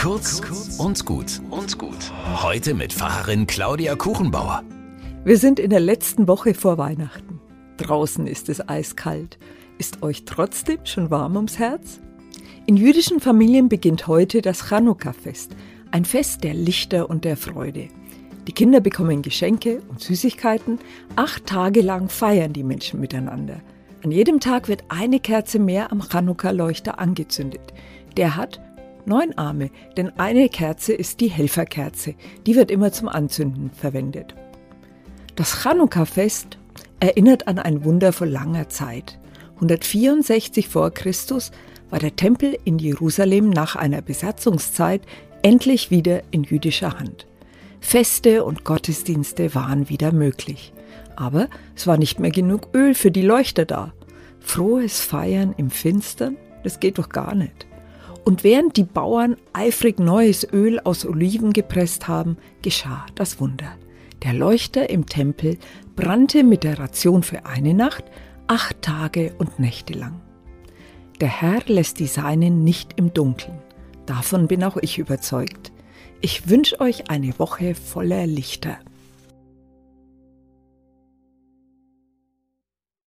Kurz und gut und gut. Heute mit Pfarrerin Claudia Kuchenbauer. Wir sind in der letzten Woche vor Weihnachten. Draußen ist es eiskalt. Ist euch trotzdem schon warm ums Herz? In jüdischen Familien beginnt heute das Chanukka-Fest, ein Fest der Lichter und der Freude. Die Kinder bekommen Geschenke und Süßigkeiten. Acht Tage lang feiern die Menschen miteinander. An jedem Tag wird eine Kerze mehr am Chanukka-Leuchter angezündet. Der hat neun Arme, denn eine Kerze ist die Helferkerze. Die wird immer zum Anzünden verwendet. Das Chanukka-Fest erinnert an ein Wunder vor langer Zeit. 164 vor Christus war der Tempel in Jerusalem nach einer Besatzungszeit endlich wieder in jüdischer Hand. Feste und Gottesdienste waren wieder möglich. Aber es war nicht mehr genug Öl für die Leuchter da. Frohes Feiern im Finstern, das geht doch gar nicht. Und während die Bauern eifrig neues Öl aus Oliven gepresst haben, geschah das Wunder. Der Leuchter im Tempel brannte mit der Ration für eine Nacht acht Tage und Nächte lang. Der Herr lässt die Seinen nicht im Dunkeln. Davon bin auch ich überzeugt. Ich wünsche euch eine Woche voller Lichter.